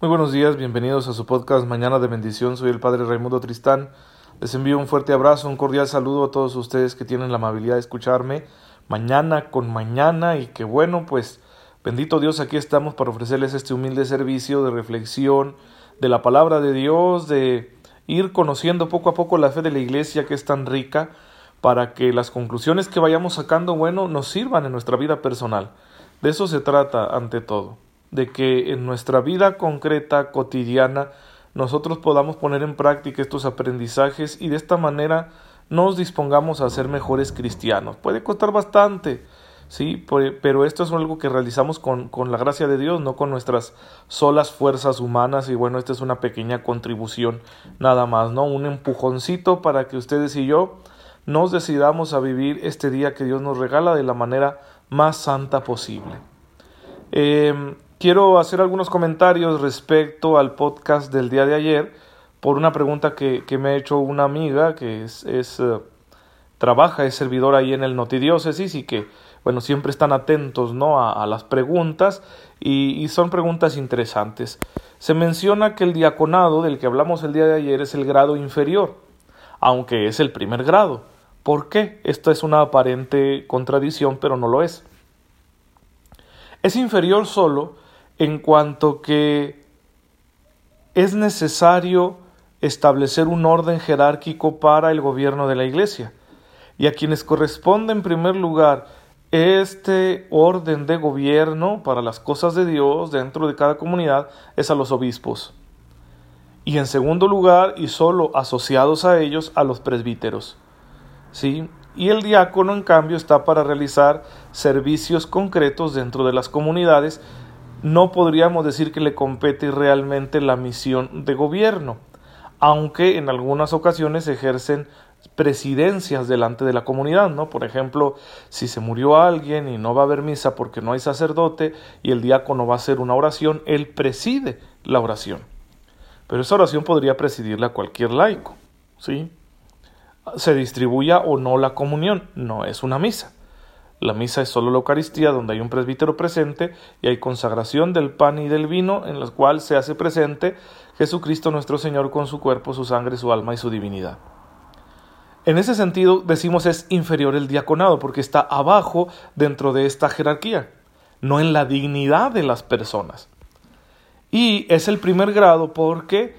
Muy buenos días, bienvenidos a su podcast Mañana de Bendición. Soy el Padre Raimundo Tristán. Les envío un fuerte abrazo, un cordial saludo a todos ustedes que tienen la amabilidad de escucharme mañana con mañana y que bueno, pues bendito Dios, aquí estamos para ofrecerles este humilde servicio de reflexión de la palabra de Dios, de ir conociendo poco a poco la fe de la iglesia que es tan rica para que las conclusiones que vayamos sacando, bueno, nos sirvan en nuestra vida personal. De eso se trata ante todo de que en nuestra vida concreta, cotidiana, nosotros podamos poner en práctica estos aprendizajes y de esta manera nos dispongamos a ser mejores cristianos. Puede costar bastante, sí, pero esto es algo que realizamos con, con la gracia de Dios, no con nuestras solas fuerzas humanas y bueno, esta es una pequeña contribución nada más, ¿no? Un empujoncito para que ustedes y yo nos decidamos a vivir este día que Dios nos regala de la manera más santa posible. Eh, Quiero hacer algunos comentarios respecto al podcast del día de ayer por una pregunta que, me ha hecho una amiga que es, es eh, trabaja, es servidora ahí en el Notidiócesis y que, bueno, siempre están atentos ¿no? a, las preguntas y, y, son preguntas interesantes. Se menciona que el diaconado del que hablamos el día de ayer es el grado inferior, aunque es el primer grado. ¿Por qué? Esta es una aparente contradicción, pero no lo es. Es inferior solo en cuanto que es necesario establecer un orden jerárquico para el gobierno de la Iglesia. Y a quienes corresponde en primer lugar este orden de gobierno para las cosas de Dios dentro de cada comunidad es a los obispos. Y en segundo lugar, y solo asociados a ellos, a los presbíteros. ¿Sí? Y el diácono, en cambio, está para realizar servicios concretos dentro de las comunidades no podríamos decir que le compete realmente la misión de gobierno, aunque en algunas ocasiones ejercen presidencias delante de la comunidad, ¿no? Por ejemplo, si se murió alguien y no va a haber misa porque no hay sacerdote y el diácono va a hacer una oración, él preside la oración. Pero esa oración podría presidirla cualquier laico, ¿sí? Se distribuya o no la comunión, no es una misa. La misa es solo la Eucaristía, donde hay un presbítero presente y hay consagración del pan y del vino, en la cual se hace presente Jesucristo nuestro Señor con su cuerpo, su sangre, su alma y su divinidad. En ese sentido, decimos es inferior el diaconado, porque está abajo dentro de esta jerarquía, no en la dignidad de las personas. Y es el primer grado porque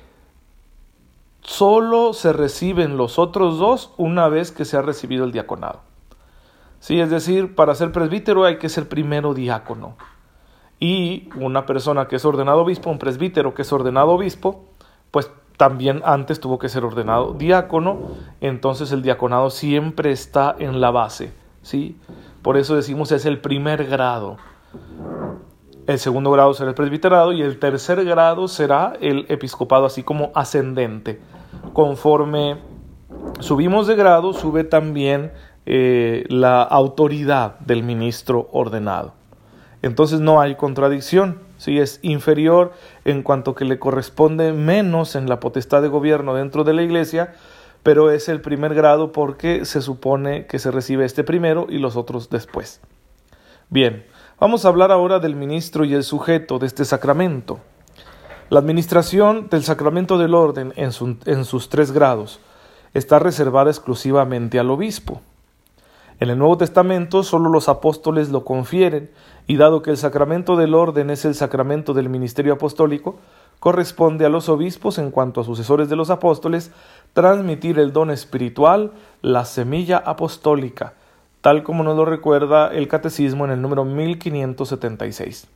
solo se reciben los otros dos una vez que se ha recibido el diaconado. Sí, es decir, para ser presbítero hay que ser primero diácono. Y una persona que es ordenado obispo, un presbítero que es ordenado obispo, pues también antes tuvo que ser ordenado diácono, entonces el diaconado siempre está en la base, ¿sí? Por eso decimos es el primer grado. El segundo grado será el presbiterado y el tercer grado será el episcopado, así como ascendente. Conforme subimos de grado, sube también eh, la autoridad del ministro ordenado. Entonces no hay contradicción, si es inferior en cuanto que le corresponde menos en la potestad de gobierno dentro de la iglesia, pero es el primer grado porque se supone que se recibe este primero y los otros después. Bien, vamos a hablar ahora del ministro y el sujeto de este sacramento. La administración del sacramento del orden en, en sus tres grados está reservada exclusivamente al obispo. En el Nuevo Testamento solo los apóstoles lo confieren, y dado que el sacramento del orden es el sacramento del ministerio apostólico, corresponde a los obispos, en cuanto a sucesores de los apóstoles, transmitir el don espiritual, la semilla apostólica, tal como nos lo recuerda el Catecismo en el número 1576.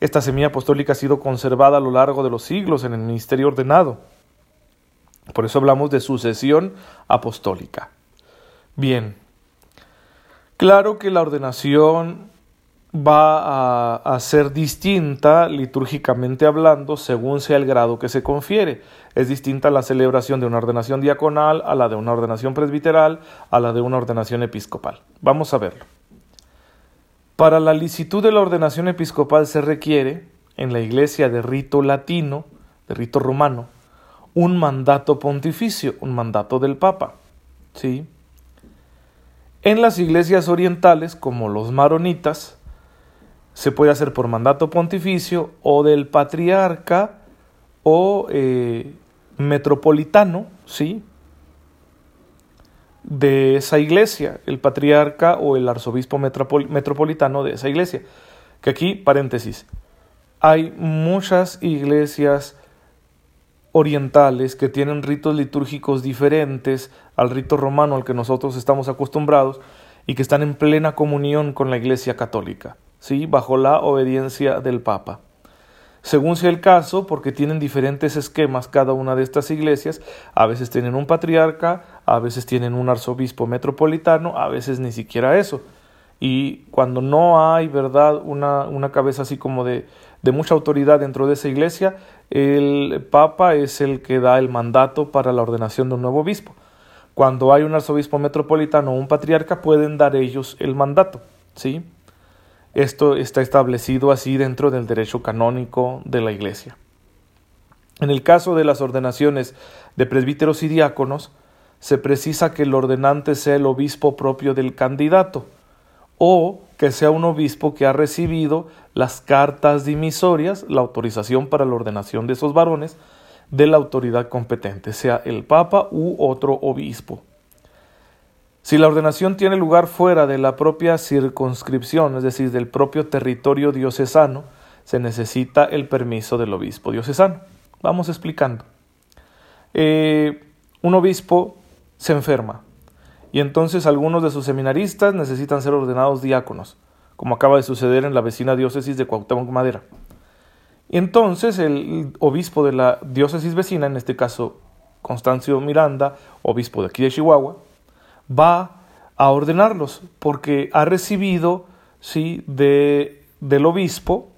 Esta semilla apostólica ha sido conservada a lo largo de los siglos en el ministerio ordenado. Por eso hablamos de sucesión apostólica. Bien, Claro que la ordenación va a, ser distinta litúrgicamente hablando según sea el grado que se confiere. Es distinta la celebración de una ordenación diaconal a la de una ordenación presbiteral, a la de una ordenación episcopal. Vamos a verlo. Para la licitud de la ordenación episcopal se requiere, en la iglesia de rito latino, de rito romano, un mandato pontificio, un mandato del Papa. ¿Sí? En las iglesias orientales, como los maronitas, se puede hacer por mandato pontificio o del patriarca o eh, metropolitano, ¿sí? De esa iglesia, el patriarca o el arzobispo metropolitano de esa iglesia. Que aquí, paréntesis, hay muchas iglesias orientales que tienen ritos litúrgicos diferentes al rito romano al que nosotros estamos acostumbrados y que están en plena comunión con la Iglesia católica, ¿sí? bajo la obediencia del Papa. Según sea el caso, porque tienen diferentes esquemas cada una de estas iglesias, a veces tienen un patriarca, a veces tienen un arzobispo metropolitano, a veces ni siquiera eso. Y cuando no hay, ¿verdad?, una, una cabeza así como de, de mucha autoridad dentro de esa iglesia, el Papa es el que da el mandato para la ordenación de un nuevo obispo. Cuando hay un arzobispo metropolitano o un patriarca, pueden dar ellos el mandato, ¿sí? Esto está establecido así dentro del derecho canónico de la Iglesia. En el caso de las ordenaciones de presbíteros y diáconos, se precisa que el ordenante sea el obispo propio del candidato, o que sea un obispo que ha recibido las cartas dimisorias, la autorización para la ordenación de esos varones, de la autoridad competente, sea el Papa u otro obispo. Si la ordenación tiene lugar fuera de la propia circunscripción, es decir, del propio territorio diocesano, se necesita el permiso del obispo diocesano. Vamos explicando. Eh, un obispo se enferma, y entonces algunos de sus seminaristas necesitan ser ordenados diáconos, como acaba de suceder en la vecina diócesis de Cuauhtémoc Madera. Y entonces el obispo de la diócesis vecina, en este caso Constancio Miranda, obispo de aquí de Chihuahua, va a ordenarlos porque ha recibido sí de del obispo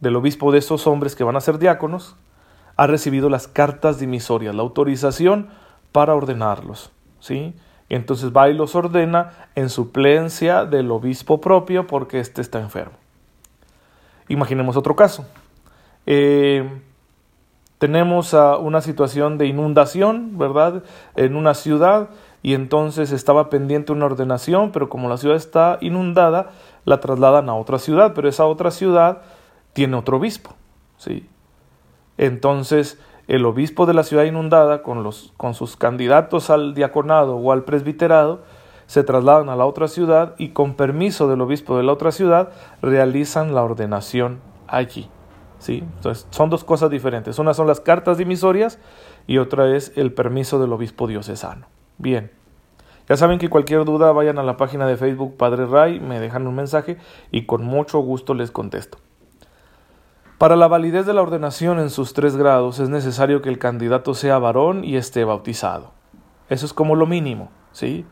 del obispo de esos hombres que van a ser diáconos ha recibido las cartas dimisorias la autorización para ordenarlos sí entonces va y los ordena en suplencia del obispo propio porque éste está enfermo. Imaginemos otro caso. Eh, tenemos una situación de inundación, ¿verdad? En una ciudad y entonces estaba pendiente una ordenación, pero como la ciudad está inundada, la trasladan a otra ciudad, pero esa otra ciudad tiene otro obispo, ¿sí? Entonces, el obispo de la ciudad inundada con, los, con sus candidatos al diaconado o al presbiterado se trasladan a la otra ciudad y con permiso del obispo de la otra ciudad realizan la ordenación allí. ¿sí? Entonces son dos cosas diferentes. Una son las cartas dimisorias y otra es el permiso del obispo diocesano. Bien. Ya saben que cualquier duda vayan a la página de Facebook Padre Ray, me dejan un mensaje y con mucho gusto les contesto. Para la validez de la ordenación en sus tres grados es necesario que el candidato sea varón y esté bautizado. Eso es como lo mínimo, ¿sí?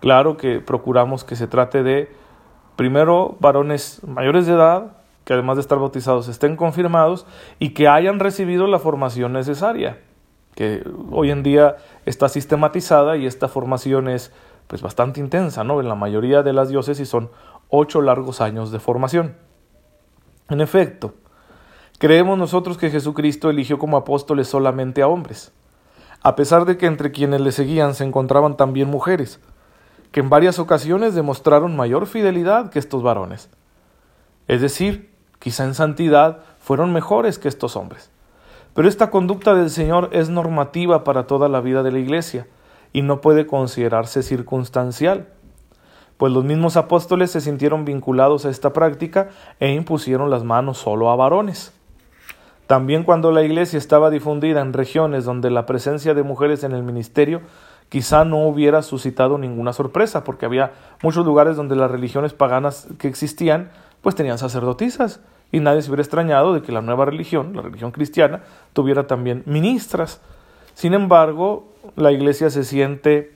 Claro que procuramos que se trate de, primero, varones mayores de edad, que además de estar bautizados estén confirmados y que hayan recibido la formación necesaria, que hoy en día está sistematizada y esta formación es pues bastante intensa, ¿no? En la mayoría de las diócesis son ocho largos años de formación. En efecto, Creemos nosotros que Jesucristo eligió como apóstoles solamente a hombres, a pesar de que entre quienes le seguían se encontraban también mujeres, que en varias ocasiones demostraron mayor fidelidad que estos varones. Es decir, quizá en santidad fueron mejores que estos hombres. Pero esta conducta del Señor es normativa para toda la vida de la Iglesia y no puede considerarse circunstancial, pues los mismos apóstoles se sintieron vinculados a esta práctica e impusieron las manos solo a varones. También cuando la iglesia estaba difundida en regiones donde la presencia de mujeres en el ministerio quizá no hubiera suscitado ninguna sorpresa, porque había muchos lugares donde las religiones paganas que existían, pues tenían sacerdotisas, y nadie se hubiera extrañado de que la nueva religión, la religión cristiana, tuviera también ministras. Sin embargo, la iglesia se siente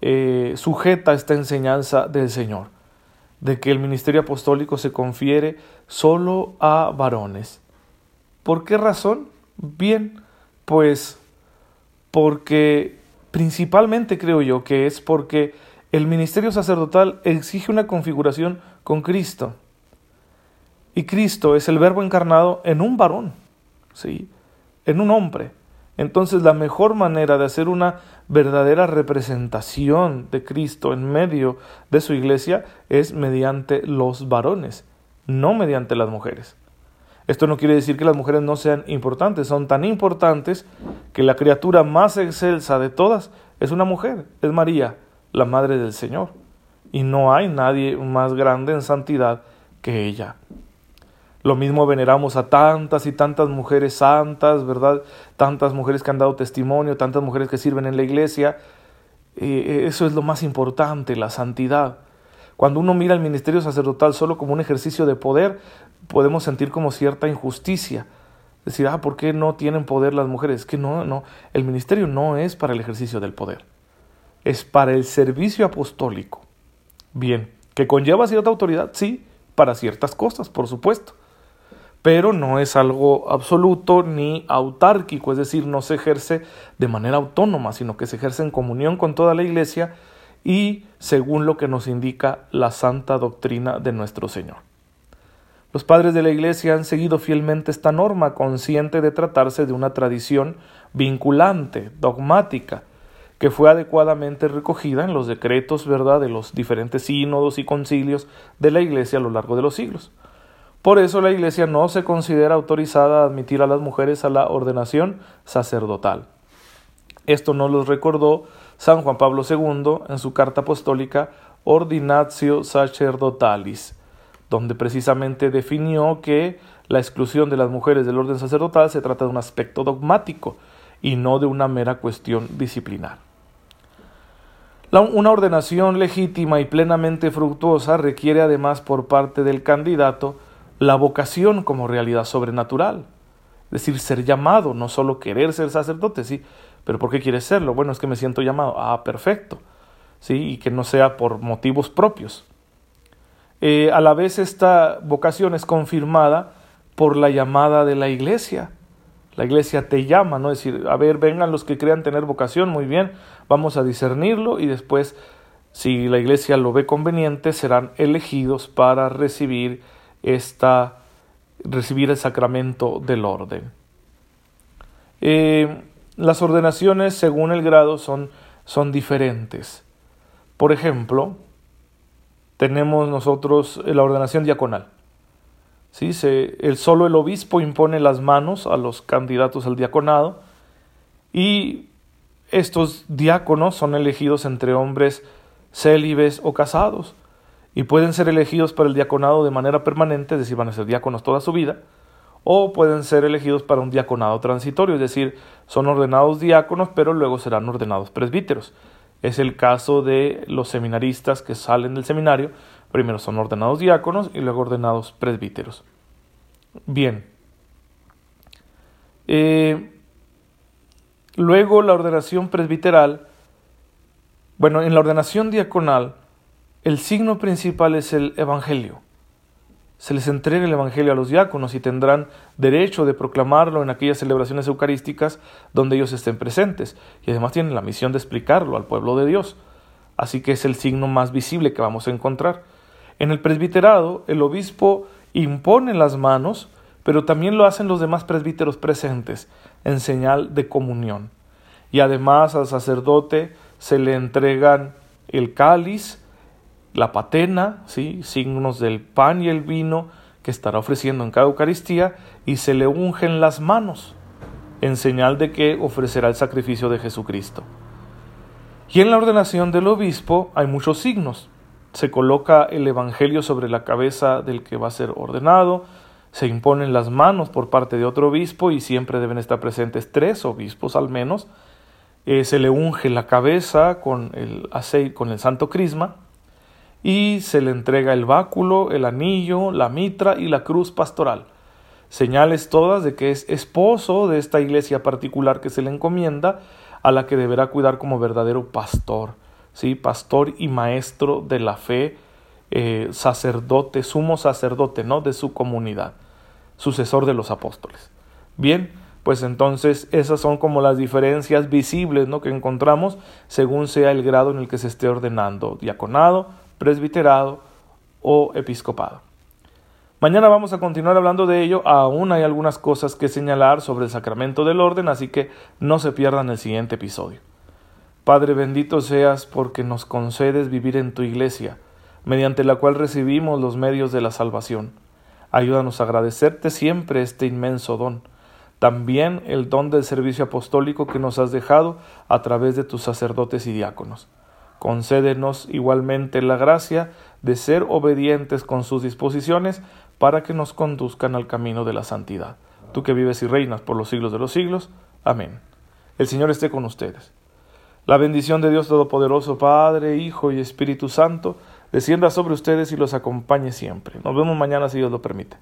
eh, sujeta a esta enseñanza del Señor, de que el ministerio apostólico se confiere solo a varones ¿Por qué razón? Bien, pues porque principalmente creo yo que es porque el ministerio sacerdotal exige una configuración con Cristo. Y Cristo es el verbo encarnado en un varón, ¿sí? En un hombre. Entonces la mejor manera de hacer una verdadera representación de Cristo en medio de su iglesia es mediante los varones no mediante las mujeres. Esto no quiere decir que las mujeres no sean importantes, son tan importantes que la criatura más excelsa de todas es una mujer, es María, la Madre del Señor. Y no hay nadie más grande en santidad que ella. Lo mismo veneramos a tantas y tantas mujeres santas, ¿verdad? Tantas mujeres que han dado testimonio, tantas mujeres que sirven en la iglesia. Eh, eso es lo más importante, la santidad. Cuando uno mira el ministerio sacerdotal solo como un ejercicio de poder, podemos sentir como cierta injusticia. Decir, ah, ¿por qué no tienen poder las mujeres? que no, no, el ministerio no es para el ejercicio del poder, es para el servicio apostólico. Bien, que conlleva cierta autoridad, sí, para ciertas cosas, por supuesto pero no es algo absoluto ni autárquico, es decir, no se ejerce de manera autónoma, sino que se ejerce en comunión con toda la Iglesia y según lo que nos indica la santa doctrina de nuestro Señor. Los padres de la Iglesia han seguido fielmente esta norma, consciente de tratarse de una tradición vinculante, dogmática, que fue adecuadamente recogida en los decretos, ¿verdad?, de los diferentes sínodos y concilios de la Iglesia a lo largo de los siglos. Por eso la Iglesia no se considera autorizada a admitir a las mujeres a la ordenación sacerdotal. Esto nos lo recordó San Juan Pablo II en su carta apostólica Ordinatio Sacerdotalis, donde precisamente definió que la exclusión de las mujeres del orden sacerdotal se trata de un aspecto dogmático y no de una mera cuestión disciplinar. una ordenación legítima y plenamente fructuosa requiere además por parte del candidato la vocación como realidad sobrenatural. Es decir, ser llamado, no solo querer ser sacerdote, sí, pero ¿por qué quieres serlo? Bueno, es que me siento llamado. Ah, perfecto. Sí, y que no sea por motivos propios. Eh, a la vez esta vocación es confirmada por la llamada de la iglesia. La iglesia te llama, ¿no? Es decir, a ver, vengan los que crean tener vocación, muy bien, vamos a discernirlo y después, si la iglesia lo ve conveniente, serán elegidos para recibir esta, recibir el sacramento del orden. Eh, las ordenaciones según el grado son, son diferentes. Por ejemplo, tenemos nosotros la ordenación diaconal. ¿Sí? El, solo el obispo impone las manos a los candidatos al diaconado y estos diáconos son elegidos entre hombres célibes o casados y pueden ser elegidos para el diaconado de manera permanente, es decir, van a ser diáconos toda su vida, o pueden ser elegidos para un diaconado transitorio, es decir, son ordenados diáconos, pero luego serán ordenados presbíteros. Es el caso de los seminaristas que salen del seminario, primero son ordenados diáconos y luego ordenados presbíteros. Bien. Eh, luego la ordenación presbiteral, bueno, en la ordenación diaconal, el signo principal es el Evangelio. Se les entrega el Evangelio a los diáconos y tendrán derecho de proclamarlo en aquellas celebraciones eucarísticas donde ellos estén presentes. Y además tienen la misión de explicarlo al pueblo de Dios. Así que es el signo más visible que vamos a encontrar. En el presbiterado, el obispo impone las manos, pero también lo hacen los demás presbíteros presentes, en señal de comunión. Y además al sacerdote se le entregan el cáliz, la patena, ¿sí? signos del pan y el vino que estará ofreciendo en cada Eucaristía, y se le ungen las manos, en señal de que ofrecerá el sacrificio de Jesucristo. Y en la ordenación del obispo hay muchos signos. Se coloca el Evangelio sobre la cabeza del que va a ser ordenado, se imponen las manos por parte de otro obispo y siempre deben estar presentes tres obispos al menos. Eh, se le unge la cabeza con el aceite, con el santo crisma, y se le entrega el báculo, el anillo, la mitra y la cruz pastoral, señales todas de que es esposo de esta iglesia particular que se le encomienda, a la que deberá cuidar como verdadero pastor, ¿sí? pastor y maestro de la fe, eh, sacerdote, sumo sacerdote ¿no? de su comunidad, sucesor de los apóstoles. Bien, pues entonces esas son como las diferencias visibles ¿no? que encontramos según sea el grado en el que se esté ordenando, diaconado, presbiterado o episcopado. Mañana vamos a continuar hablando de ello, aún hay algunas cosas que señalar sobre el sacramento del orden, así que no se pierdan el siguiente episodio. Padre bendito seas porque nos concedes vivir en tu iglesia, mediante la cual recibimos los medios de la salvación. Ayúdanos a agradecerte siempre este inmenso don. También el don del servicio apostólico que nos has dejado a través de tus sacerdotes y diáconos. Concédenos igualmente la gracia de ser obedientes con sus disposiciones para que nos conduzcan al camino de la santidad. Tú que vives y reinas por los siglos de los siglos. Amén. El Señor esté con ustedes. La bendición de Dios Todopoderoso, Padre, Hijo y Espíritu Santo, descienda sobre ustedes y los acompañe siempre. Nos vemos mañana si Dios lo permite.